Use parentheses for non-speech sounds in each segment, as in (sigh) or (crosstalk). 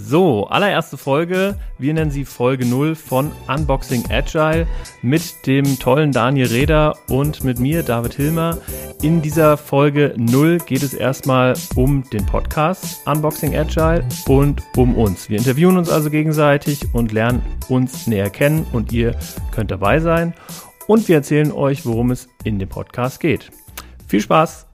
So, allererste Folge. Wir nennen sie Folge 0 von Unboxing Agile mit dem tollen Daniel Reder und mit mir, David Hilmer. In dieser Folge 0 geht es erstmal um den Podcast Unboxing Agile und um uns. Wir interviewen uns also gegenseitig und lernen uns näher kennen und ihr könnt dabei sein. Und wir erzählen euch, worum es in dem Podcast geht. Viel Spaß!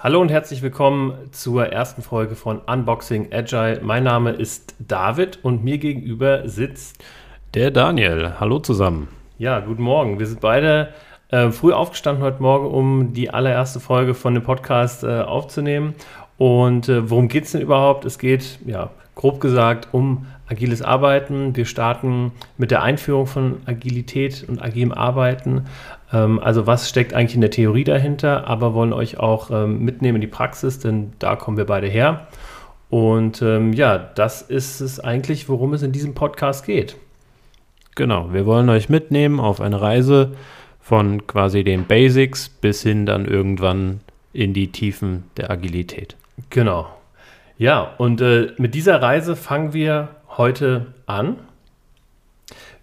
Hallo und herzlich willkommen zur ersten Folge von Unboxing Agile. Mein Name ist David und mir gegenüber sitzt der Daniel. Hallo zusammen. Ja, guten Morgen. Wir sind beide äh, früh aufgestanden heute Morgen, um die allererste Folge von dem Podcast äh, aufzunehmen. Und äh, worum geht es denn überhaupt? Es geht, ja, grob gesagt, um agiles Arbeiten. Wir starten mit der Einführung von Agilität und agilem Arbeiten. Ähm, also was steckt eigentlich in der Theorie dahinter, aber wollen euch auch ähm, mitnehmen in die Praxis, denn da kommen wir beide her. Und ähm, ja, das ist es eigentlich, worum es in diesem Podcast geht. Genau, wir wollen euch mitnehmen auf eine Reise von quasi den Basics bis hin dann irgendwann in die Tiefen der Agilität. Genau. Ja, und äh, mit dieser Reise fangen wir heute an.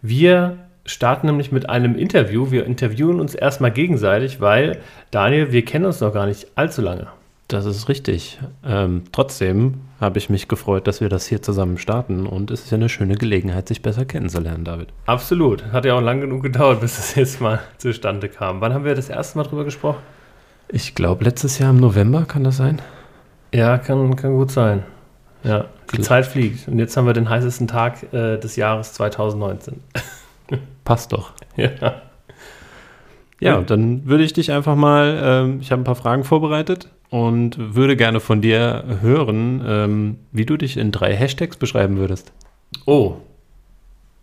Wir starten nämlich mit einem Interview. Wir interviewen uns erstmal gegenseitig, weil, Daniel, wir kennen uns noch gar nicht allzu lange. Das ist richtig. Ähm, trotzdem habe ich mich gefreut, dass wir das hier zusammen starten und es ist ja eine schöne Gelegenheit, sich besser kennenzulernen, David. Absolut. Hat ja auch lang genug gedauert, bis es (laughs) jetzt mal zustande kam. Wann haben wir das erste Mal drüber gesprochen? Ich glaube, letztes Jahr im November, kann das sein? Ja, kann, kann gut sein. Ja, die. Zeit fliegt. Und jetzt haben wir den heißesten Tag äh, des Jahres 2019. (laughs) Passt doch. (laughs) Ja. Ja, dann würde ich dich einfach mal, ähm, ich habe ein paar Fragen vorbereitet und würde gerne von dir hören, ähm, wie du dich in drei Hashtags beschreiben würdest. Oh,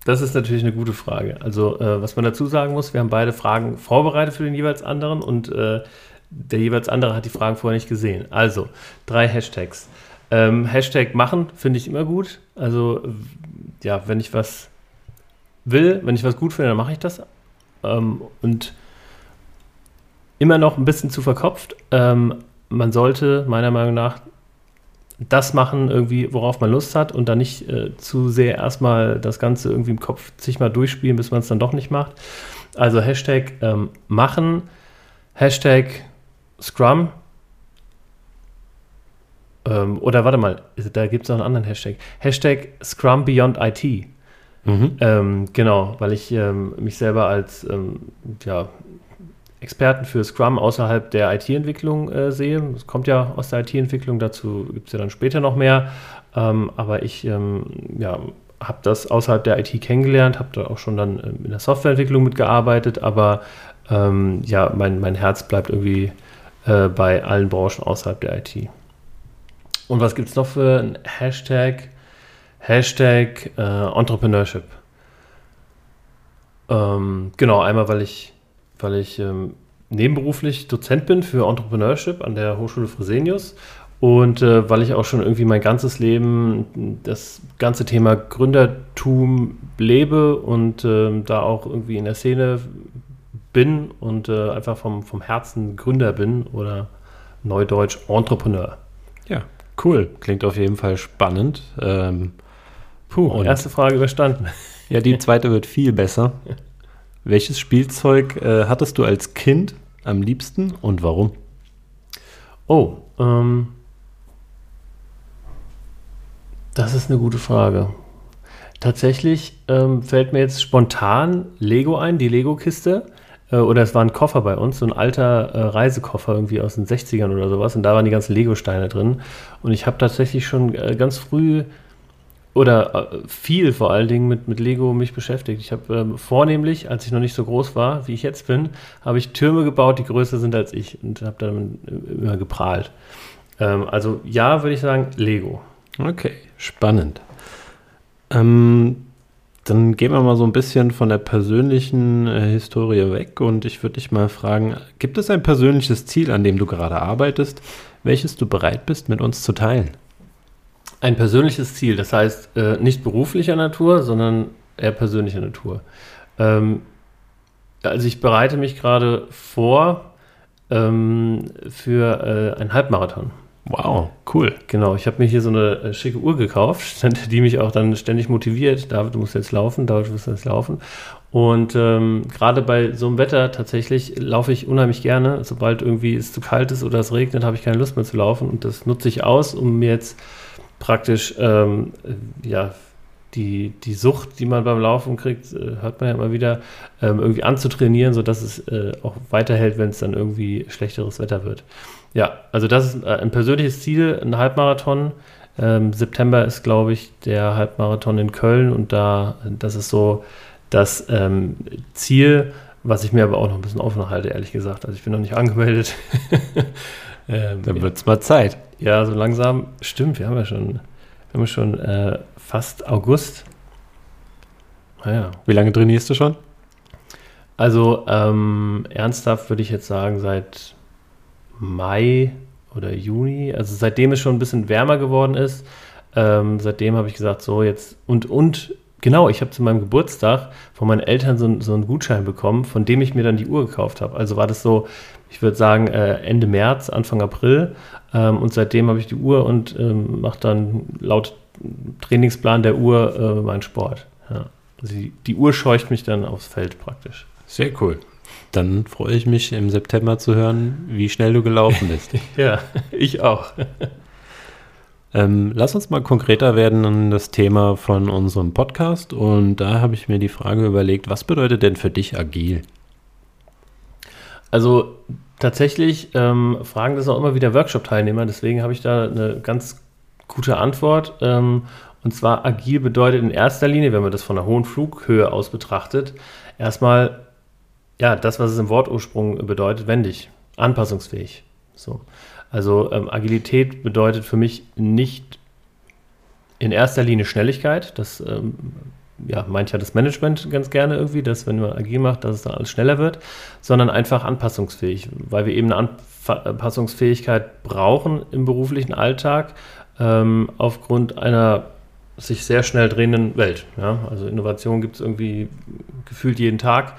das ist natürlich eine gute Frage. Also, äh, was man dazu sagen muss, wir haben beide Fragen vorbereitet für den jeweils anderen und äh, der jeweils andere hat die Fragen vorher nicht gesehen. Also, drei Hashtags. Ähm, Hashtag machen finde ich immer gut. Also, ja, wenn ich was will, wenn ich was gut finde, dann mache ich das. Ähm, und immer noch ein bisschen zu verkopft. Ähm, man sollte meiner Meinung nach das machen, irgendwie, worauf man Lust hat und dann nicht äh, zu sehr erstmal das Ganze irgendwie im Kopf sich mal durchspielen, bis man es dann doch nicht macht. Also Hashtag ähm, machen, Hashtag Scrum. Ähm, oder warte mal, da gibt es noch einen anderen Hashtag. Hashtag Scrum Beyond IT. Mhm. Ähm, genau, weil ich ähm, mich selber als ähm, ja, Experten für Scrum außerhalb der IT-Entwicklung äh, sehe. Es kommt ja aus der IT-Entwicklung, dazu gibt es ja dann später noch mehr. Ähm, aber ich ähm, ja, habe das außerhalb der IT kennengelernt, habe da auch schon dann ähm, in der Softwareentwicklung mitgearbeitet, aber ja, mein, mein Herz bleibt irgendwie äh, bei allen Branchen außerhalb der IT. Und was gibt es noch für ein Hashtag? Hashtag äh, Entrepreneurship. Ähm, genau, einmal, weil ich, weil ich ähm, nebenberuflich Dozent bin für Entrepreneurship an der Hochschule Fresenius und äh, weil ich auch schon irgendwie mein ganzes Leben das ganze Thema Gründertum lebe und äh, da auch irgendwie in der Szene bin und äh, einfach vom, vom Herzen Gründer bin oder Neudeutsch Entrepreneur. Ja, cool. Klingt auf jeden Fall spannend. Ähm, Puh, und erste Frage überstanden. (laughs) Ja, die zweite wird viel besser. Welches Spielzeug äh, hattest du als Kind am liebsten und warum? Oh, ähm, das ist eine gute Frage. Tatsächlich ähm, fällt mir jetzt spontan Lego ein, die Lego-Kiste. Äh, oder es war ein Koffer bei uns, so ein alter äh, Reisekoffer irgendwie aus den 60ern oder sowas. Und da waren die ganzen Lego-Steine drin. Und ich habe tatsächlich schon äh, ganz früh oder äh, viel vor allen Dingen mit, mit Lego mich beschäftigt. Ich habe ähm, vornehmlich, als ich noch nicht so groß war, wie ich jetzt bin, habe ich Türme gebaut, die größer sind als ich und habe dann immer geprahlt. Ähm, also ja, würde ich sagen, Lego. Okay, spannend. Ähm, dann gehen wir mal so ein bisschen von der persönlichen äh, Historie weg und ich würde dich mal fragen, gibt es ein persönliches Ziel, an dem du gerade arbeitest, welches du bereit bist, mit uns zu teilen? Ein persönliches Ziel, das heißt äh, nicht beruflicher Natur, sondern eher persönlicher Natur. Ähm, also ich bereite mich gerade vor ähm, für äh, einen Halbmarathon. Wow, cool. Genau, ich habe mir hier so eine äh, schicke Uhr gekauft, (laughs) die mich auch dann ständig motiviert. David, du musst jetzt laufen, David, du musst jetzt laufen. Und ähm, gerade bei so einem Wetter tatsächlich laufe ich unheimlich gerne. Sobald irgendwie es zu kalt ist oder es regnet, habe ich keine Lust mehr zu laufen. Und das nutze ich aus, um mir jetzt praktisch ähm, ja, die, die Sucht, die man beim Laufen kriegt, äh, hört man ja immer wieder, ähm, irgendwie anzutrainieren, sodass es äh, auch weiterhält, wenn es dann irgendwie schlechteres Wetter wird. Ja, also das ist äh, ein persönliches Ziel, ein Halbmarathon. Ähm, September ist, glaube ich, der Halbmarathon in Köln und da, das ist so das ähm, Ziel, was ich mir aber auch noch ein bisschen offen halte, ehrlich gesagt. Also ich bin noch nicht angemeldet. (laughs) ähm, Dann wird es mal Zeit. Ja, so langsam. Stimmt, wir haben ja schon, wir haben schon äh, fast August. Naja. Wie lange trainierst du schon? Also ähm, ernsthaft würde ich jetzt sagen, seit Mai oder Juni, also seitdem es schon ein bisschen wärmer geworden ist, ähm, seitdem habe ich gesagt, so jetzt und und genau, ich habe zu meinem Geburtstag von meinen Eltern so, so, einen Gutschein bekommen, von dem ich mir dann die Uhr gekauft habe. Also war das so, ich würde sagen äh, Ende März, Anfang April ähm, und seitdem habe ich die Uhr und ähm, mache dann laut Trainingsplan der Uhr äh, meinen Sport. Ja. Also die, die Uhr scheucht mich dann aufs Feld praktisch. Sehr cool. Dann freue ich mich im September zu hören, wie schnell du gelaufen bist. (laughs) ja, ich auch. Ähm, lass uns mal konkreter werden an das Thema von unserem Podcast. Und da habe ich mir die Frage überlegt, was bedeutet denn für dich agil? Also tatsächlich ähm, fragen das auch immer wieder Workshop-Teilnehmer. Deswegen habe ich da eine ganz gute Antwort. Ähm, und zwar agil bedeutet in erster Linie, wenn man das von einer hohen Flughöhe aus betrachtet, erstmal ja, das, was es im Wortursprung bedeutet, wendig, anpassungsfähig. So. Also ähm, Agilität bedeutet für mich nicht in erster Linie Schnelligkeit. Das ähm, ja, meint ja das Management ganz gerne irgendwie, dass wenn man agil macht, dass es dann alles schneller wird, sondern einfach anpassungsfähig, weil wir eben eine Anpassungsfähigkeit brauchen im beruflichen Alltag ähm, aufgrund einer sich sehr schnell drehenden Welt. Ja? Also Innovation gibt es irgendwie gefühlt jeden Tag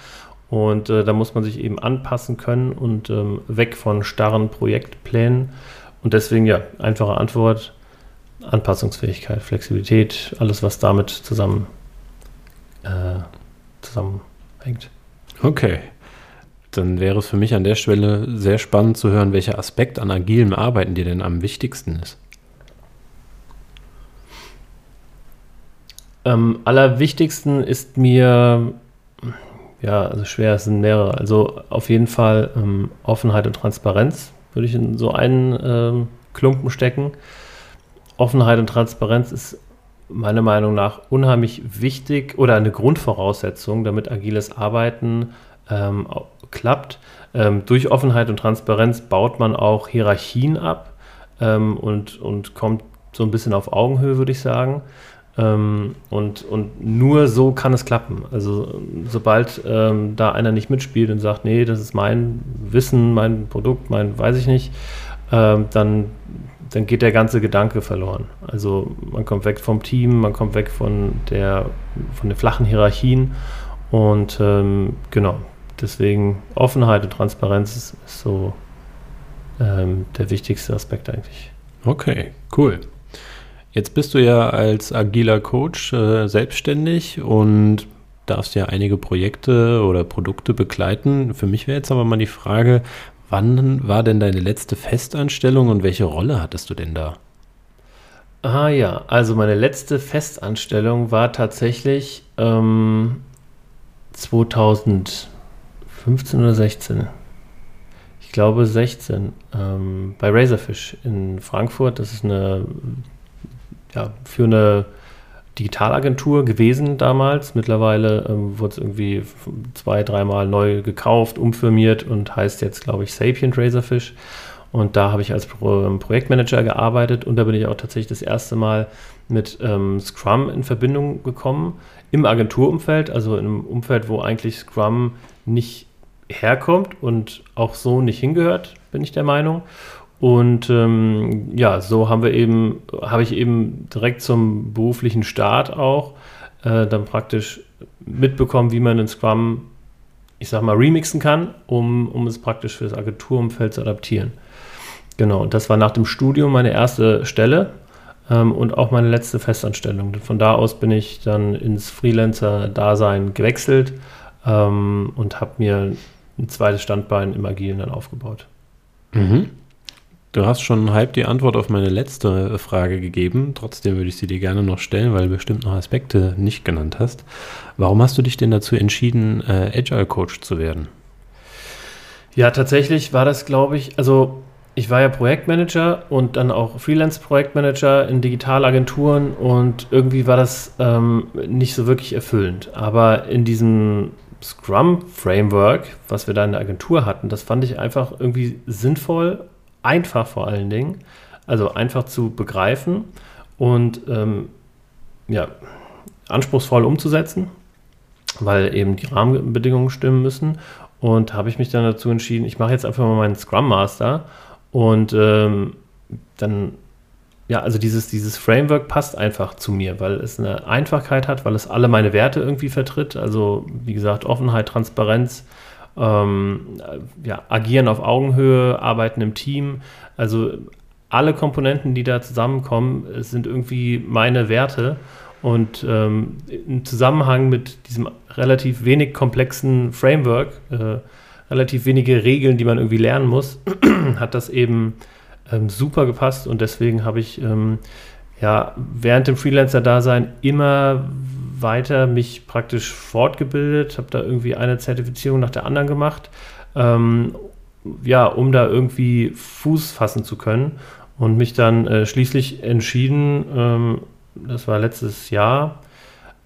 und äh, da muss man sich eben anpassen können und ähm, weg von starren Projektplänen. Und deswegen ja, einfache Antwort, Anpassungsfähigkeit, Flexibilität, alles, was damit zusammen, äh, zusammenhängt. Okay. Dann wäre es für mich an der Stelle sehr spannend zu hören, welcher Aspekt an agilem Arbeiten dir denn am wichtigsten ist. Am allerwichtigsten ist mir ja, also schwer, es sind mehrere. Also auf jeden Fall ähm, Offenheit und Transparenz würde ich in so einen ähm, Klumpen stecken. Offenheit und Transparenz ist meiner Meinung nach unheimlich wichtig oder eine Grundvoraussetzung, damit agiles Arbeiten ähm, klappt. Ähm, durch Offenheit und Transparenz baut man auch Hierarchien ab ähm, und, und kommt so ein bisschen auf Augenhöhe, würde ich sagen. Ähm, und, und nur so kann es klappen. Also sobald ähm, da einer nicht mitspielt und sagt, nee, das ist mein Wissen, mein Produkt, mein weiß ich nicht, ähm, dann, dann geht der ganze Gedanke verloren. Also man kommt weg vom Team, man kommt weg von der von den flachen Hierarchien und ähm, genau, deswegen Offenheit und Transparenz ist, ist so ähm, der wichtigste Aspekt eigentlich. Okay, cool. Jetzt bist du ja als agiler Coach äh, selbstständig und darfst ja einige Projekte oder Produkte begleiten. Für mich wäre jetzt aber mal die Frage, wann war denn deine letzte Festanstellung und welche Rolle hattest du denn da? Ah ja, also meine letzte Festanstellung war tatsächlich ähm, 2015 oder 16. Ich glaube 16 ähm, bei Razorfish in Frankfurt. Das ist eine ja, für eine Digitalagentur gewesen damals. Mittlerweile ähm, wurde es irgendwie zwei, dreimal neu gekauft, umfirmiert und heißt jetzt, glaube ich, Sapient Razorfish. Und da habe ich als Pro ähm, Projektmanager gearbeitet und da bin ich auch tatsächlich das erste Mal mit ähm, Scrum in Verbindung gekommen. Im Agenturumfeld, also im Umfeld, wo eigentlich Scrum nicht herkommt und auch so nicht hingehört, bin ich der Meinung. Und ähm, ja, so haben wir eben, habe ich eben direkt zum beruflichen Start auch äh, dann praktisch mitbekommen, wie man in Scrum, ich sag mal, remixen kann, um, um es praktisch für das Agenturumfeld zu adaptieren. Genau, und das war nach dem Studium meine erste Stelle ähm, und auch meine letzte Festanstellung. Von da aus bin ich dann ins Freelancer-Dasein gewechselt ähm, und habe mir ein zweites Standbein im Agilen dann aufgebaut. Mhm. Du hast schon halb die Antwort auf meine letzte Frage gegeben. Trotzdem würde ich sie dir gerne noch stellen, weil du bestimmt noch Aspekte nicht genannt hast. Warum hast du dich denn dazu entschieden, äh, Agile Coach zu werden? Ja, tatsächlich war das, glaube ich, also ich war ja Projektmanager und dann auch Freelance-Projektmanager in Digitalagenturen und irgendwie war das ähm, nicht so wirklich erfüllend. Aber in diesem Scrum-Framework, was wir da in der Agentur hatten, das fand ich einfach irgendwie sinnvoll, einfach vor allen Dingen. Also einfach zu begreifen und ähm, ja, anspruchsvoll umzusetzen, weil eben die Rahmenbedingungen stimmen müssen. Und habe ich mich dann dazu entschieden, ich mache jetzt einfach mal meinen Scrum Master und ähm, dann, ja, also dieses, dieses Framework passt einfach zu mir, weil es eine Einfachkeit hat, weil es alle meine Werte irgendwie vertritt. Also, wie gesagt, Offenheit, Transparenz, ähm, ja, agieren auf Augenhöhe, arbeiten im Team. Also alle Komponenten, die da zusammenkommen, sind irgendwie meine Werte. Und ähm, im Zusammenhang mit diesem relativ wenig komplexen Framework äh, relativ wenige Regeln, die man irgendwie lernen muss, (clears throat) hat das eben ähm, super gepasst und deswegen habe ich ähm, ja während dem Freelancer-Dasein immer weiter mich praktisch fortgebildet, habe da irgendwie eine Zertifizierung nach der anderen gemacht, ähm, ja, um da irgendwie Fuß fassen zu können und mich dann äh, schließlich entschieden, ähm, das war letztes Jahr,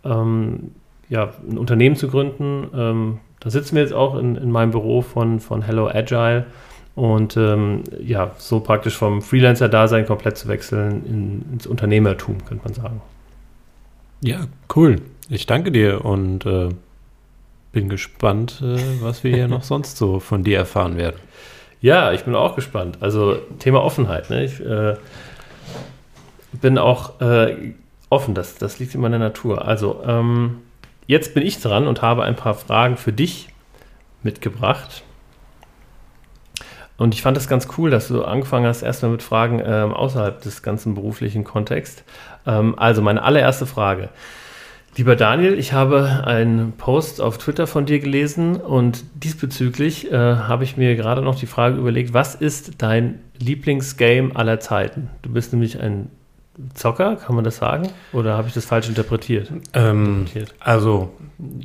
ähm, ja, ein Unternehmen zu gründen, ähm, da sitzen wir jetzt auch in, in meinem Büro von, von Hello Agile und ähm, ja, so praktisch vom Freelancer-Dasein komplett zu wechseln in, ins Unternehmertum, könnte man sagen. Ja, cool. Ich danke dir und äh, bin gespannt, äh, was wir hier noch (laughs) sonst so von dir erfahren werden. Ja, ich bin auch gespannt. Also Thema Offenheit. Ne? Ich äh, bin auch äh, offen, das, das liegt in meiner Natur. Also ähm, Jetzt bin ich dran und habe ein paar Fragen für dich mitgebracht. Und ich fand es ganz cool, dass du angefangen hast, erstmal mit Fragen ähm, außerhalb des ganzen beruflichen Kontexts. Ähm, also meine allererste Frage. Lieber Daniel, ich habe einen Post auf Twitter von dir gelesen und diesbezüglich äh, habe ich mir gerade noch die Frage überlegt, was ist dein Lieblingsgame aller Zeiten? Du bist nämlich ein Zocker, kann man das sagen? Oder habe ich das falsch interpretiert? Ähm, also,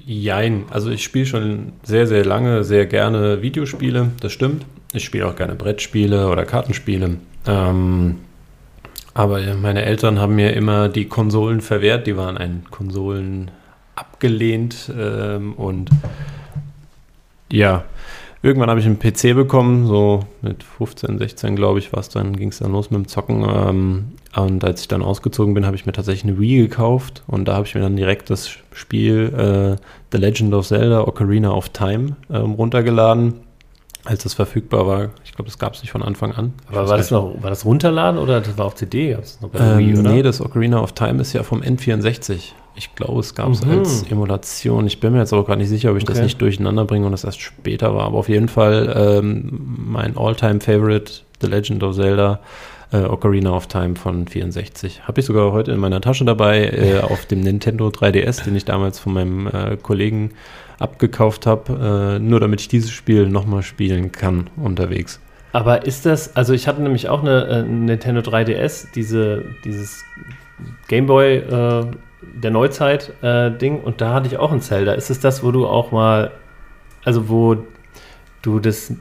jein. Also ich spiele schon sehr, sehr lange, sehr gerne Videospiele, das stimmt. Ich spiele auch gerne Brettspiele oder Kartenspiele. Ähm, aber meine Eltern haben mir immer die Konsolen verwehrt, die waren ein Konsolen abgelehnt ähm, und ja, Irgendwann habe ich einen PC bekommen, so mit 15, 16 glaube ich war es dann, ging es dann los mit dem Zocken. Ähm, und als ich dann ausgezogen bin, habe ich mir tatsächlich eine Wii gekauft und da habe ich mir dann direkt das Spiel äh, The Legend of Zelda Ocarina of Time ähm, runtergeladen, als das verfügbar war. Ich glaube, das gab es nicht von Anfang an. Aber war das noch, war das runterladen oder das war auf CD? Gab's noch ähm, Wii, oder? Nee, das Ocarina of Time ist ja vom N64. Ich glaube, es gab es mhm. als Emulation. Ich bin mir jetzt auch gar nicht sicher, ob ich okay. das nicht durcheinander bringe und das erst später war. Aber auf jeden Fall ähm, mein All-Time-Favorite, The Legend of Zelda, äh, Ocarina of Time von 64. Habe ich sogar heute in meiner Tasche dabei, äh, (laughs) auf dem Nintendo 3DS, den ich damals von meinem äh, Kollegen abgekauft habe, äh, nur damit ich dieses Spiel nochmal spielen kann unterwegs. Aber ist das, also ich hatte nämlich auch eine, äh, Nintendo 3DS, diese, dieses Gameboy äh, der Neuzeit-Ding äh, und da hatte ich auch ein Zelda. Ist es das, wo du auch mal, also wo du das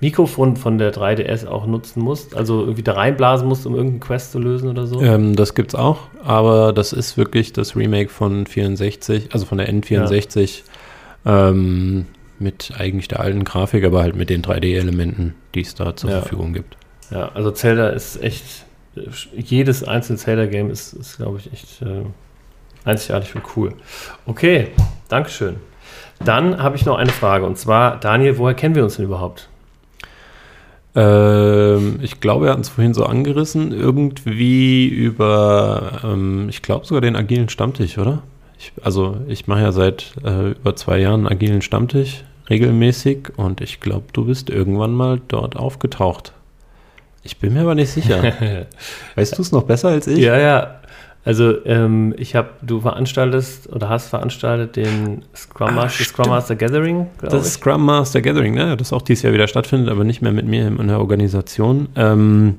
Mikrofon von der 3DS auch nutzen musst? Also irgendwie da reinblasen musst, um irgendeinen Quest zu lösen oder so? Ähm, das gibt's auch, aber das ist wirklich das Remake von 64, also von der N64 ja. Ähm, mit eigentlich der alten Grafik, aber halt mit den 3D-Elementen, die es da zur ja. Verfügung gibt. Ja, also Zelda ist echt, jedes einzelne Zelda-Game ist, ist glaube ich, echt äh, Einzigartig und cool. Okay, Dankeschön. Dann habe ich noch eine Frage und zwar, Daniel, woher kennen wir uns denn überhaupt? Ähm, ich glaube, wir hatten es vorhin so angerissen, irgendwie über, ähm, ich glaube sogar den agilen Stammtisch, oder? Ich, also ich mache ja seit äh, über zwei Jahren agilen Stammtisch regelmäßig und ich glaube, du bist irgendwann mal dort aufgetaucht. Ich bin mir aber nicht sicher. (laughs) weißt du es noch besser als ich? Ja, ja. Also ähm, ich habe, du veranstaltest oder hast veranstaltet den Scrum, Ah, Master. Scrum Master Gathering, glaube Das Scrum Master Gathering, ne? das auch dieses Jahr wieder stattfindet, aber nicht mehr mit mir in der Organisation. Ähm,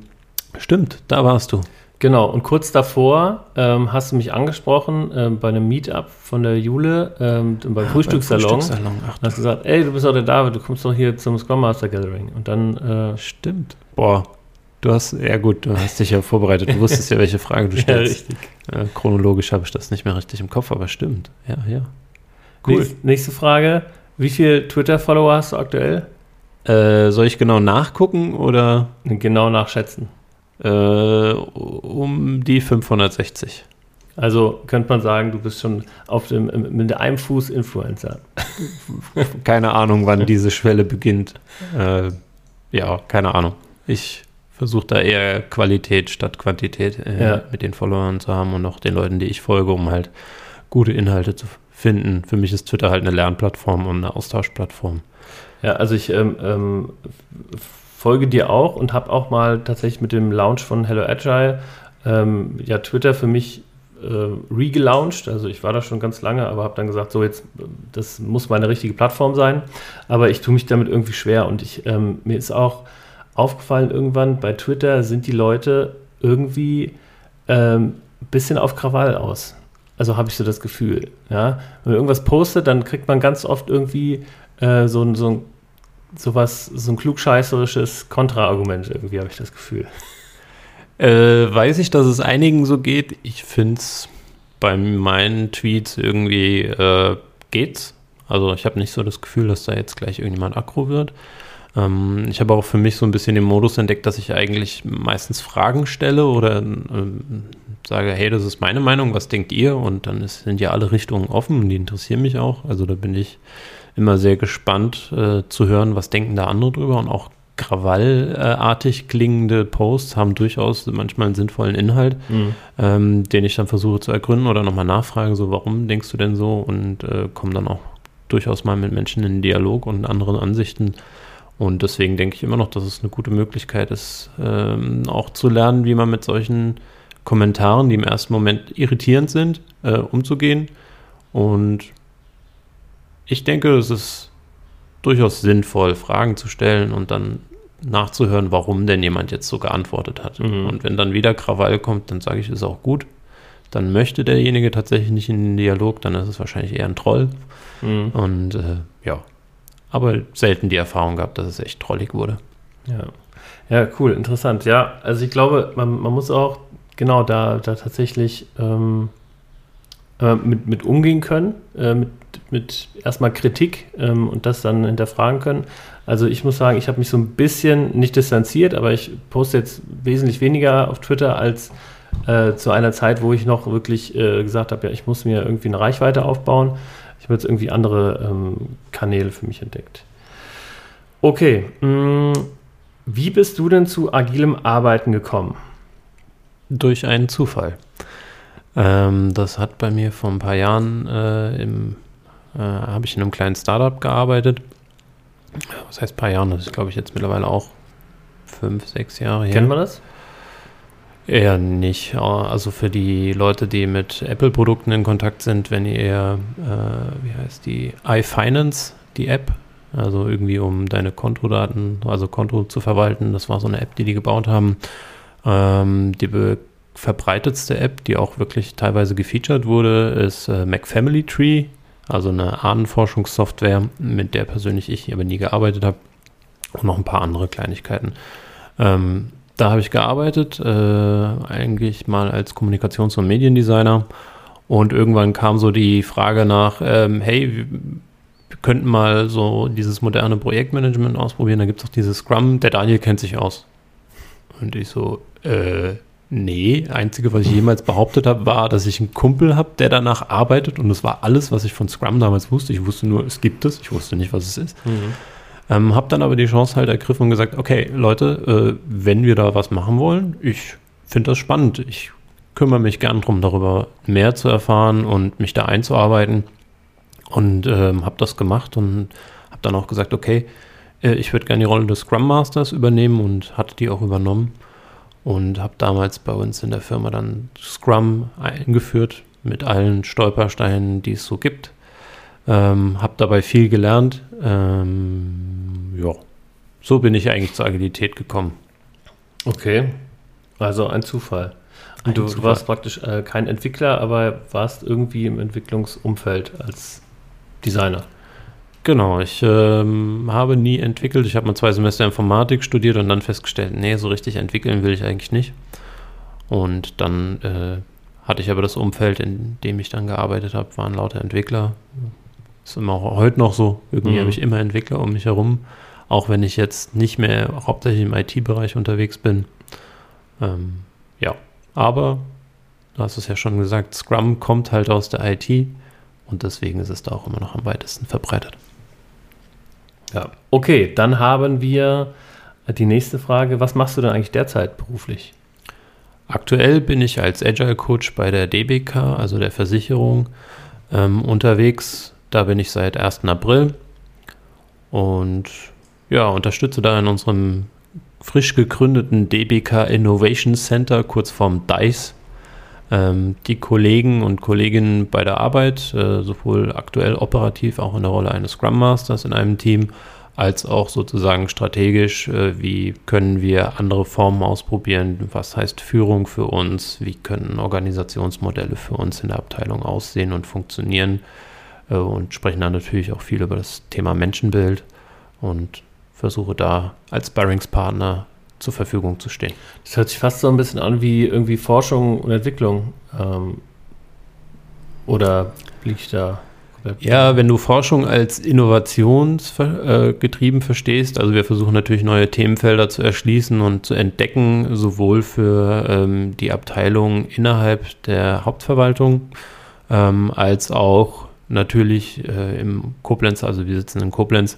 stimmt, da warst du. Genau, und kurz davor ähm, hast du mich angesprochen ähm, bei einem Meetup von der Jule ähm, beim Frühstückssalon. Beim Frühstückssalon. Ach, Und hast gesagt, ey, du bist doch der David, du kommst doch hier zum Scrum Master Gathering. Und dann, äh, stimmt. Boah, du hast, ja gut, du hast dich ja vorbereitet. Du wusstest ja, welche Frage du (laughs) stellst. Äh, chronologisch habe ich das nicht mehr richtig im Kopf, aber stimmt. Ja, ja. Cool. Nächste, nächste Frage, wie viele Twitter-Follower hast du aktuell? Äh, soll ich genau nachgucken oder Genau nachschätzen. Äh, um die 560? Also könnte man sagen, du bist schon auf dem, mit einem Fuß Influencer. Keine Ahnung, wann diese Schwelle beginnt. Äh, ja, keine Ahnung. Ich versuche da eher Qualität statt Quantität äh, Ja. mit den Followern zu haben und auch den Leuten, die ich folge, um halt gute Inhalte zu finden. Für mich ist Twitter halt eine Lernplattform und eine Austauschplattform. Ja, also ich ähm, ähm, folge dir auch und habe auch mal tatsächlich mit dem Launch von Hello Agile ähm, ja Twitter für mich äh, regelauncht. Also ich war da schon ganz lange, aber habe dann gesagt, so jetzt, das muss meine richtige Plattform sein. Aber ich tue mich damit irgendwie schwer und ich, ähm, mir ist auch aufgefallen irgendwann, bei Twitter sind die Leute irgendwie ähm, bisschen auf Krawall aus. Also habe ich so das Gefühl. Ja? Wenn man irgendwas postet, dann kriegt man ganz oft irgendwie äh, so, so ein sowas, so ein klugscheißerisches Kontraargument irgendwie, habe ich das Gefühl. Äh, weiß ich, dass es einigen so geht. Ich finde es bei meinen Tweets irgendwie äh, geht's. Also ich habe nicht so das Gefühl, dass da jetzt gleich irgendjemand aggro wird. Ähm, ich habe auch für mich so ein bisschen den Modus entdeckt, dass ich eigentlich meistens Fragen stelle oder ähm, sage, hey, das ist meine Meinung, was denkt ihr? Und dann ist, sind ja alle Richtungen offen und die interessieren mich auch. Also da bin ich immer sehr gespannt äh, zu hören, was denken da andere drüber und auch krawallartig klingende Posts haben durchaus manchmal einen sinnvollen Inhalt, ähm, den ich dann versuche zu ergründen oder nochmal nachfrage, so warum denkst du denn so und äh, komme dann auch durchaus mal mit Menschen in Dialog und anderen Ansichten. Und deswegen denke ich immer noch, dass es eine gute Möglichkeit ist, ähm, auch zu lernen, wie man mit solchen Kommentaren, die im ersten Moment irritierend sind, äh, umzugehen. Und ich denke, es ist durchaus sinnvoll, Fragen zu stellen und dann nachzuhören, warum denn jemand jetzt so geantwortet hat. Mhm. Und wenn dann wieder Krawall kommt, dann sage ich, ist auch gut. Dann möchte derjenige tatsächlich nicht in den Dialog, dann ist es wahrscheinlich eher ein Troll. Mhm. Und äh, ja, aber selten die Erfahrung gehabt, dass es echt trollig wurde. Ja. ja, cool, interessant. Ja, also ich glaube, man, man muss auch genau da, da tatsächlich ähm, äh, mit, mit umgehen können, äh, mit, mit erstmal Kritik ähm, und das dann hinterfragen können. Also ich muss sagen, ich habe mich so ein bisschen nicht distanziert, aber ich poste jetzt wesentlich weniger auf Twitter als äh, zu einer Zeit, wo ich noch wirklich äh, gesagt habe, ja, ich muss mir irgendwie eine Reichweite aufbauen. Ich habe jetzt irgendwie andere ähm, Kanäle für mich entdeckt. Okay, mh, wie bist du denn zu agilem Arbeiten gekommen? Durch einen Zufall. Ähm, das hat bei mir vor ein paar Jahren äh, im, äh, habe ich in einem kleinen Startup gearbeitet. Was heißt paar Jahren? Das ist, glaube ich, jetzt mittlerweile auch fünf, sechs Jahre her. Kennt man das? Eher nicht. Also für die Leute, die mit Apple-Produkten in Kontakt sind, wenn ihr äh, wie heißt die, iFinance, die App, also irgendwie um deine Kontodaten, also Konto zu verwalten. Das war so eine App, die die gebaut haben. Ähm, die verbreitetste App, die auch wirklich teilweise gefeatured wurde, ist äh, Mac Family Tree, also eine Ahnenforschungssoftware, mit der persönlich ich aber nie gearbeitet habe. Und noch ein paar andere Kleinigkeiten. Ähm, da habe ich gearbeitet, äh, eigentlich mal als Kommunikations- und Mediendesigner. Und irgendwann kam so die Frage nach, ähm, hey, wir könnten mal so dieses moderne Projektmanagement ausprobieren. Da gibt es auch dieses Scrum, der Daniel kennt sich aus. Und ich so, äh, nee, einzige, was ich jemals behauptet habe, war, dass ich einen Kumpel habe, der danach arbeitet. Und das war alles, was ich von Scrum damals wusste. Ich wusste nur, es gibt es. Ich wusste nicht, was es ist. Ähm, hab dann aber die Chance halt ergriffen und gesagt, okay, Leute, äh, wenn wir da was machen wollen, ich finde das spannend. Ich kümmere mich gern darum, darüber mehr zu erfahren und mich da einzuarbeiten. Und ähm, habe das gemacht und habe dann auch gesagt, okay, äh, ich würde gerne die Rolle des Scrum Masters übernehmen und hatte die auch übernommen. Und habe damals bei uns in der Firma dann Scrum eingeführt mit allen Stolpersteinen, die es so gibt. Ähm, habe dabei viel gelernt. Ähm, ja, so bin ich eigentlich zur Agilität gekommen. Okay, also ein Zufall. Und ein du, Zufall. warst praktisch äh, kein Entwickler, aber warst irgendwie im Entwicklungsumfeld als Designer. Genau, ich ähm, habe nie entwickelt. Ich habe mal zwei Semester Informatik studiert und dann festgestellt, nee, so richtig entwickeln will ich eigentlich nicht. Und dann äh, hatte ich aber das Umfeld, in dem ich dann gearbeitet habe, waren lauter Entwickler. Ist immer heute noch so. Irgendwie mhm. habe ich immer Entwickler um mich herum, auch wenn ich jetzt nicht mehr hauptsächlich im IT-Bereich unterwegs bin. Ähm, ja, aber du hast es ja schon gesagt, Scrum kommt halt aus der IT und deswegen ist es da auch immer noch am weitesten verbreitet. Ja, okay, dann haben wir die nächste Frage. Was machst du denn eigentlich derzeit beruflich? Aktuell bin ich als Agile Coach bei der DBK, also der Versicherung, ähm, unterwegs. Da bin ich seit 1. April und ja, unterstütze da in unserem frisch gegründeten DBK Innovation Center, kurz vorm DICE, ähm, die Kollegen und Kolleginnen bei der Arbeit, äh, sowohl aktuell operativ, auch in der Rolle eines Scrum Masters in einem Team, als auch sozusagen strategisch, äh, wie können wir andere Formen ausprobieren, was heißt Führung für uns, wie können Organisationsmodelle für uns in der Abteilung aussehen und funktionieren? Äh, und sprechen dann natürlich auch viel über das Thema Menschenbild und versuche da als Sparringspartner zur Verfügung zu stehen. Das hört sich fast so ein bisschen an wie irgendwie Forschung und Entwicklung. Ähm, oder liege ich da? Ja, wenn du Forschung als innovationsgetrieben verstehst, also wir versuchen natürlich neue Themenfelder zu erschließen und zu entdecken, sowohl für ähm, die Abteilung innerhalb der Hauptverwaltung, ähm, als auch natürlich äh, im Koblenz, also wir sitzen in Koblenz,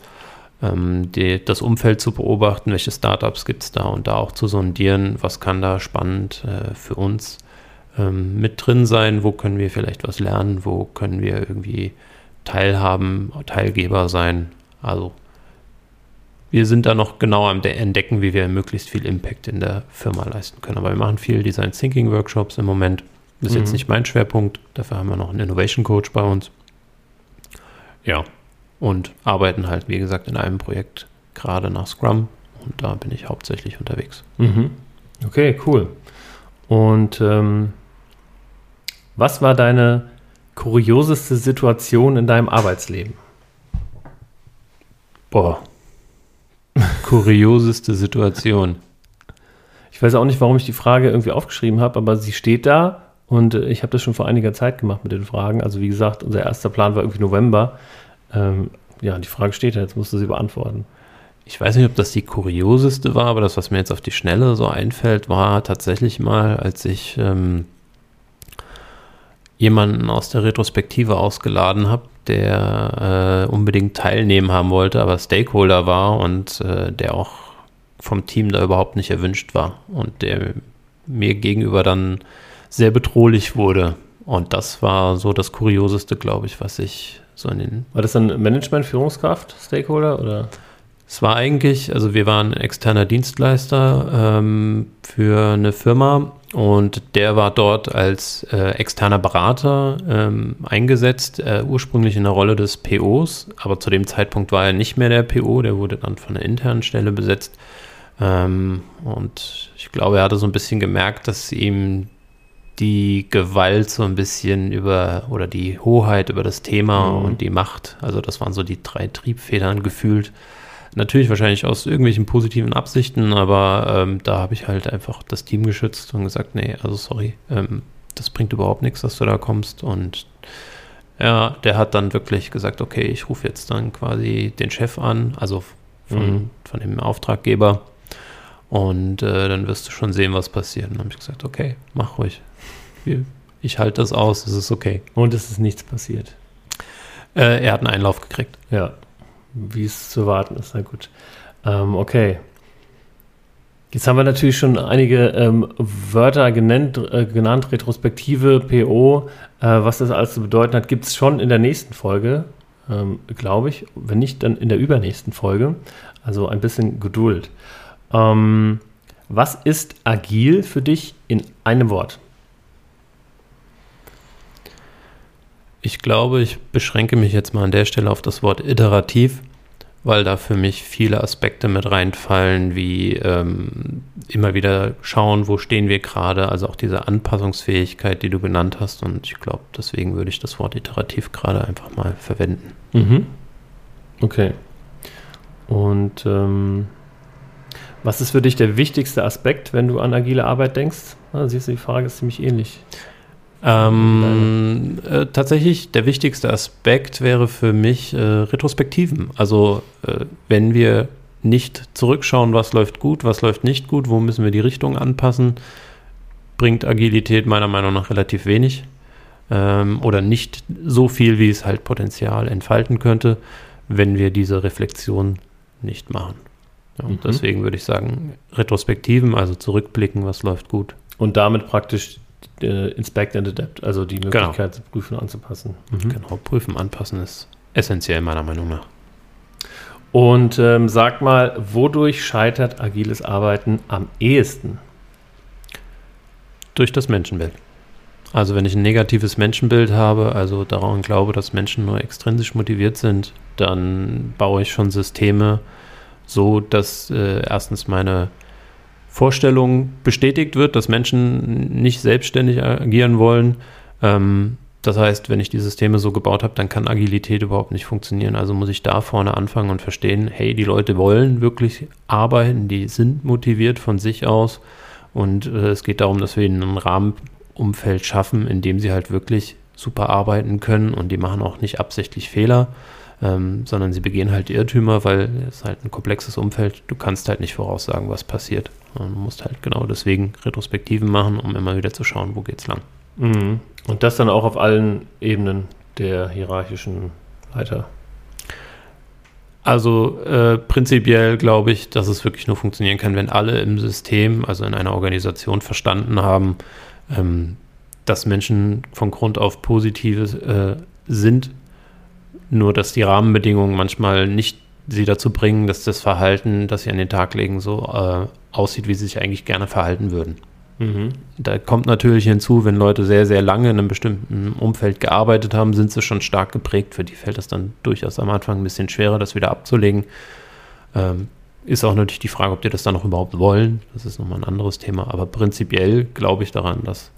ähm, die, das Umfeld zu beobachten, welche Startups gibt es da und da auch zu sondieren, was kann da spannend äh, für uns ähm, mit drin sein, wo können wir vielleicht was lernen, wo können wir irgendwie teilhaben, Teilgeber sein. Also wir sind da noch genau am Entdecken, wie wir möglichst viel Impact in der Firma leisten können. Aber wir machen viel Design Thinking Workshops im Moment. Das ist mhm. jetzt nicht mein Schwerpunkt. Dafür haben wir noch einen Innovation Coach bei uns. Ja, und arbeiten halt, wie gesagt, in einem Projekt gerade nach Scrum und da bin ich hauptsächlich unterwegs. Mhm. Okay, cool. Und ähm, was war deine kurioseste Situation in deinem Arbeitsleben? Boah. (laughs) Kurioseste Situation. Ich weiß auch nicht, warum ich die Frage irgendwie aufgeschrieben habe, aber sie steht da und äh, ich habe das schon vor einiger Zeit gemacht mit den Fragen. Also wie gesagt, unser erster Plan war irgendwie November. Ähm, ja, die Frage steht da, jetzt musst du sie beantworten. Ich weiß nicht, ob das die kurioseste war, aber das, was mir jetzt auf die Schnelle so einfällt, war tatsächlich mal, als ich ähm, jemanden aus der Retrospektive ausgeladen habe, der äh, unbedingt teilnehmen haben wollte, aber Stakeholder war und äh, der auch vom Team da überhaupt nicht erwünscht war und der mir gegenüber dann sehr bedrohlich wurde. Und das war so das Kurioseste, glaube ich, was ich so in den war das dann Management, Führungskraft, Stakeholder oder? Es war eigentlich, also wir waren externer Dienstleister ähm, für eine Firma und der war dort als äh, externer Berater ähm, eingesetzt, äh, ursprünglich in der Rolle des POs, aber zu dem Zeitpunkt war er nicht mehr der PO, der wurde dann von einer internen Stelle besetzt. Ähm, und ich glaube, er hatte so ein bisschen gemerkt, dass ihm die Gewalt so ein bisschen über oder die Hoheit über das Thema mhm. und die Macht. Also das waren so die drei Triebfedern gefühlt. Natürlich wahrscheinlich aus irgendwelchen positiven Absichten, aber ähm, da habe ich halt einfach das Team geschützt und gesagt, nee, also sorry, ähm, das bringt überhaupt nichts, dass du da kommst. Und ja, der hat dann wirklich gesagt, okay, ich rufe jetzt dann quasi den Chef an, also von, mhm. von dem Auftraggeber. Und äh, dann wirst du schon sehen, was passiert. Und dann habe ich gesagt, okay, mach ruhig ich halte das aus, es ist okay. Und es ist nichts passiert. Äh, er hat einen Einlauf gekriegt. Ja, wie es zu warten ist, na gut. Ähm, okay. Jetzt haben wir natürlich schon einige ähm, Wörter genannt, äh, genannt, Retrospektive, PO. Äh, was das alles zu bedeuten hat, gibt es schon in der nächsten Folge, ähm, glaube ich. Wenn nicht, dann in der übernächsten Folge. Also ein bisschen Geduld. Ähm, was ist agil für dich in einem Wort? Ich glaube, ich beschränke mich jetzt mal an der Stelle auf das Wort iterativ weil da für mich viele Aspekte mit reinfallen, wie ähm, immer wieder schauen, wo stehen wir gerade, also auch diese Anpassungsfähigkeit, die du genannt hast. Und ich glaube, deswegen würde ich das Wort iterativ gerade einfach mal verwenden. Mhm. Okay. Und ähm, was ist für dich der wichtigste Aspekt, wenn du an agile Arbeit denkst? Ah, siehst du, die Frage ist ziemlich ähnlich. Ähm, äh, tatsächlich, der wichtigste Aspekt wäre für mich äh, Retrospektiven. Also, äh, wenn wir nicht zurückschauen, was läuft gut, was läuft nicht gut, wo müssen wir die Richtung anpassen, bringt Agilität meiner Meinung nach relativ wenig ähm, oder nicht so viel, wie es halt Potenzial entfalten könnte, wenn wir diese Reflexion nicht machen. Ja, mhm. Deswegen würde ich sagen, Retrospektiven, also zurückblicken, was läuft gut. Und damit praktisch äh, Inspect and Adapt, also die genau. Möglichkeit genau. zu prüfen und anzupassen. Mhm. Genau, prüfen, anpassen ist essentiell meiner Meinung nach. Und ähm, sag mal, wodurch scheitert agiles Arbeiten am ehesten? Durch das Menschenbild. Also wenn ich ein negatives Menschenbild habe, also daran glaube, dass Menschen nur extrinsisch motiviert sind, dann baue ich schon Systeme so, dass äh, erstens meine Vorstellung bestätigt wird, dass Menschen nicht selbstständig agieren wollen. Ähm, das heißt, wenn ich die Systeme so gebaut habe, dann kann Agilität überhaupt nicht funktionieren. Also muss ich da vorne anfangen und verstehen, hey, die Leute wollen wirklich arbeiten, die sind motiviert von sich aus. Und äh, es geht darum, dass wir ihnen ein Rahmenumfeld schaffen, in dem sie halt wirklich super arbeiten können und die machen auch nicht absichtlich Fehler, ähm, sondern sie begehen halt Irrtümer, weil es halt ein komplexes Umfeld, du kannst halt nicht voraussagen, was passiert. Du musst halt genau deswegen Retrospektiven machen, um immer wieder zu schauen, wo geht's lang. Mhm. Und das dann auch auf allen Ebenen der hierarchischen Leiter. Also äh, prinzipiell glaube ich, dass es wirklich nur funktionieren kann, wenn alle im System, also in einer Organisation verstanden haben, ähm, dass Menschen von Grund auf Positives äh, sind, nur dass die Rahmenbedingungen manchmal nicht sie dazu bringen, dass das Verhalten, das sie an den Tag legen, so äh, aussieht, wie sie sich eigentlich gerne verhalten würden. Mhm. Da kommt natürlich hinzu, wenn Leute sehr, sehr lange in einem bestimmten Umfeld gearbeitet haben, sind sie schon stark geprägt. Für die fällt es dann durchaus am Anfang ein bisschen schwerer, das wieder abzulegen. Ähm, ist auch natürlich die Frage, ob die das dann noch überhaupt wollen. Das ist nochmal ein anderes Thema. Aber prinzipiell glaube ich daran, dass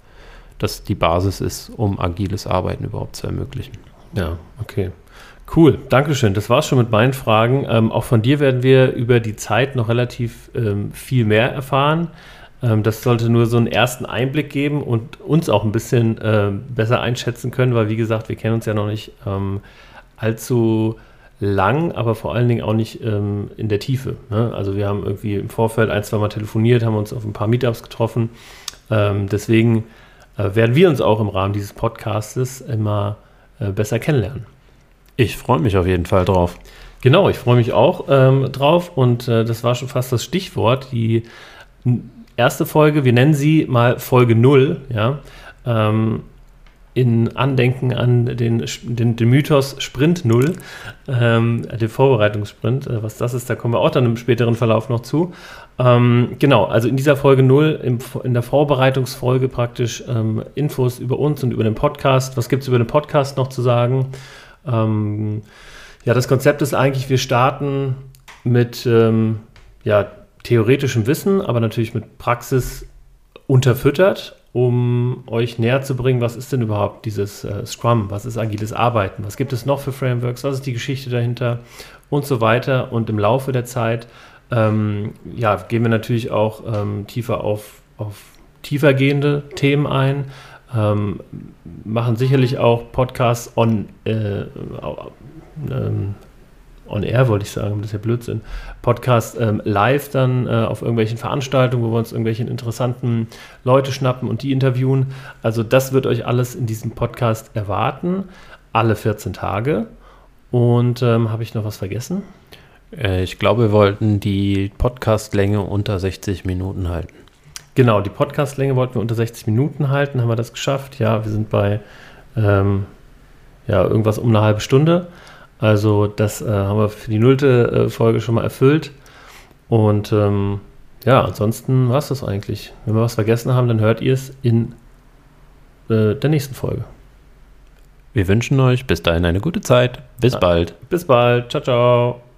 das die Basis ist, um agiles Arbeiten überhaupt zu ermöglichen. Ja, okay. Cool, Dankeschön. Das war's schon mit meinen Fragen. Ähm, auch von dir werden wir über die Zeit noch relativ ähm, viel mehr erfahren. Ähm, das sollte nur so einen ersten Einblick geben und uns auch ein bisschen äh, besser einschätzen können, weil wie gesagt, wir kennen uns ja noch nicht ähm, allzu lang, aber vor allen Dingen auch nicht ähm, in der Tiefe. Ne? Also wir haben irgendwie im Vorfeld ein, zwei Mal telefoniert, haben uns auf ein paar Meetups getroffen. Ähm, deswegen äh, werden wir uns auch im Rahmen dieses Podcastes immer äh, besser kennenlernen. Ich freue mich auf jeden Fall drauf. Genau, ich freue mich auch ähm, drauf und äh, das war schon fast das Stichwort. Die erste Folge, wir nennen sie mal Folge 0, ja, ähm, in Andenken an den, den, den Mythos Sprint 0, ähm, den Vorbereitungssprint. Äh, was das ist, da kommen wir auch dann im späteren Verlauf noch zu. Ähm, genau, also in dieser Folge 0, im, in der Vorbereitungsfolge praktisch ähm, Infos über uns und über den Podcast. Was gibt es über den Podcast noch zu sagen? Ähm, ja, das Konzept ist eigentlich, wir starten mit ähm, ja, theoretischem Wissen, aber natürlich mit Praxis unterfüttert, um euch näher zu bringen, was ist denn überhaupt dieses äh, Scrum, was ist agiles Arbeiten, was gibt es noch für Frameworks, was ist die Geschichte dahinter? Und so weiter. Und im Laufe der Zeit ähm, ja, gehen wir natürlich auch ähm, tiefer auf, auf tiefergehende Themen ein, ähm, machen sicherlich auch Podcasts on, äh, ähm, on air, wollte ich sagen, das ist ja Blödsinn. Podcast ähm, live dann äh, auf irgendwelchen Veranstaltungen, wo wir uns irgendwelche interessanten Leute schnappen und die interviewen. Also das wird euch alles in diesem Podcast erwarten, alle 14 Tage. Und ähm, habe ich noch was vergessen? Äh, ich glaube, wir wollten die Podcastlänge unter 60 Minuten halten. Genau, die Podcastlänge wollten wir unter 60 Minuten halten. Haben wir das geschafft? Ja, wir sind bei ähm, ja, irgendwas um eine halbe Stunde. Also das äh, haben wir für die nullte äh, Folge schon mal erfüllt. Und ähm, ja, ansonsten war es das eigentlich. Wenn wir was vergessen haben, dann hört ihr es in äh, der nächsten Folge. Wir wünschen euch bis dahin eine gute Zeit. Bis ja. bald. Bis bald. Ciao, ciao.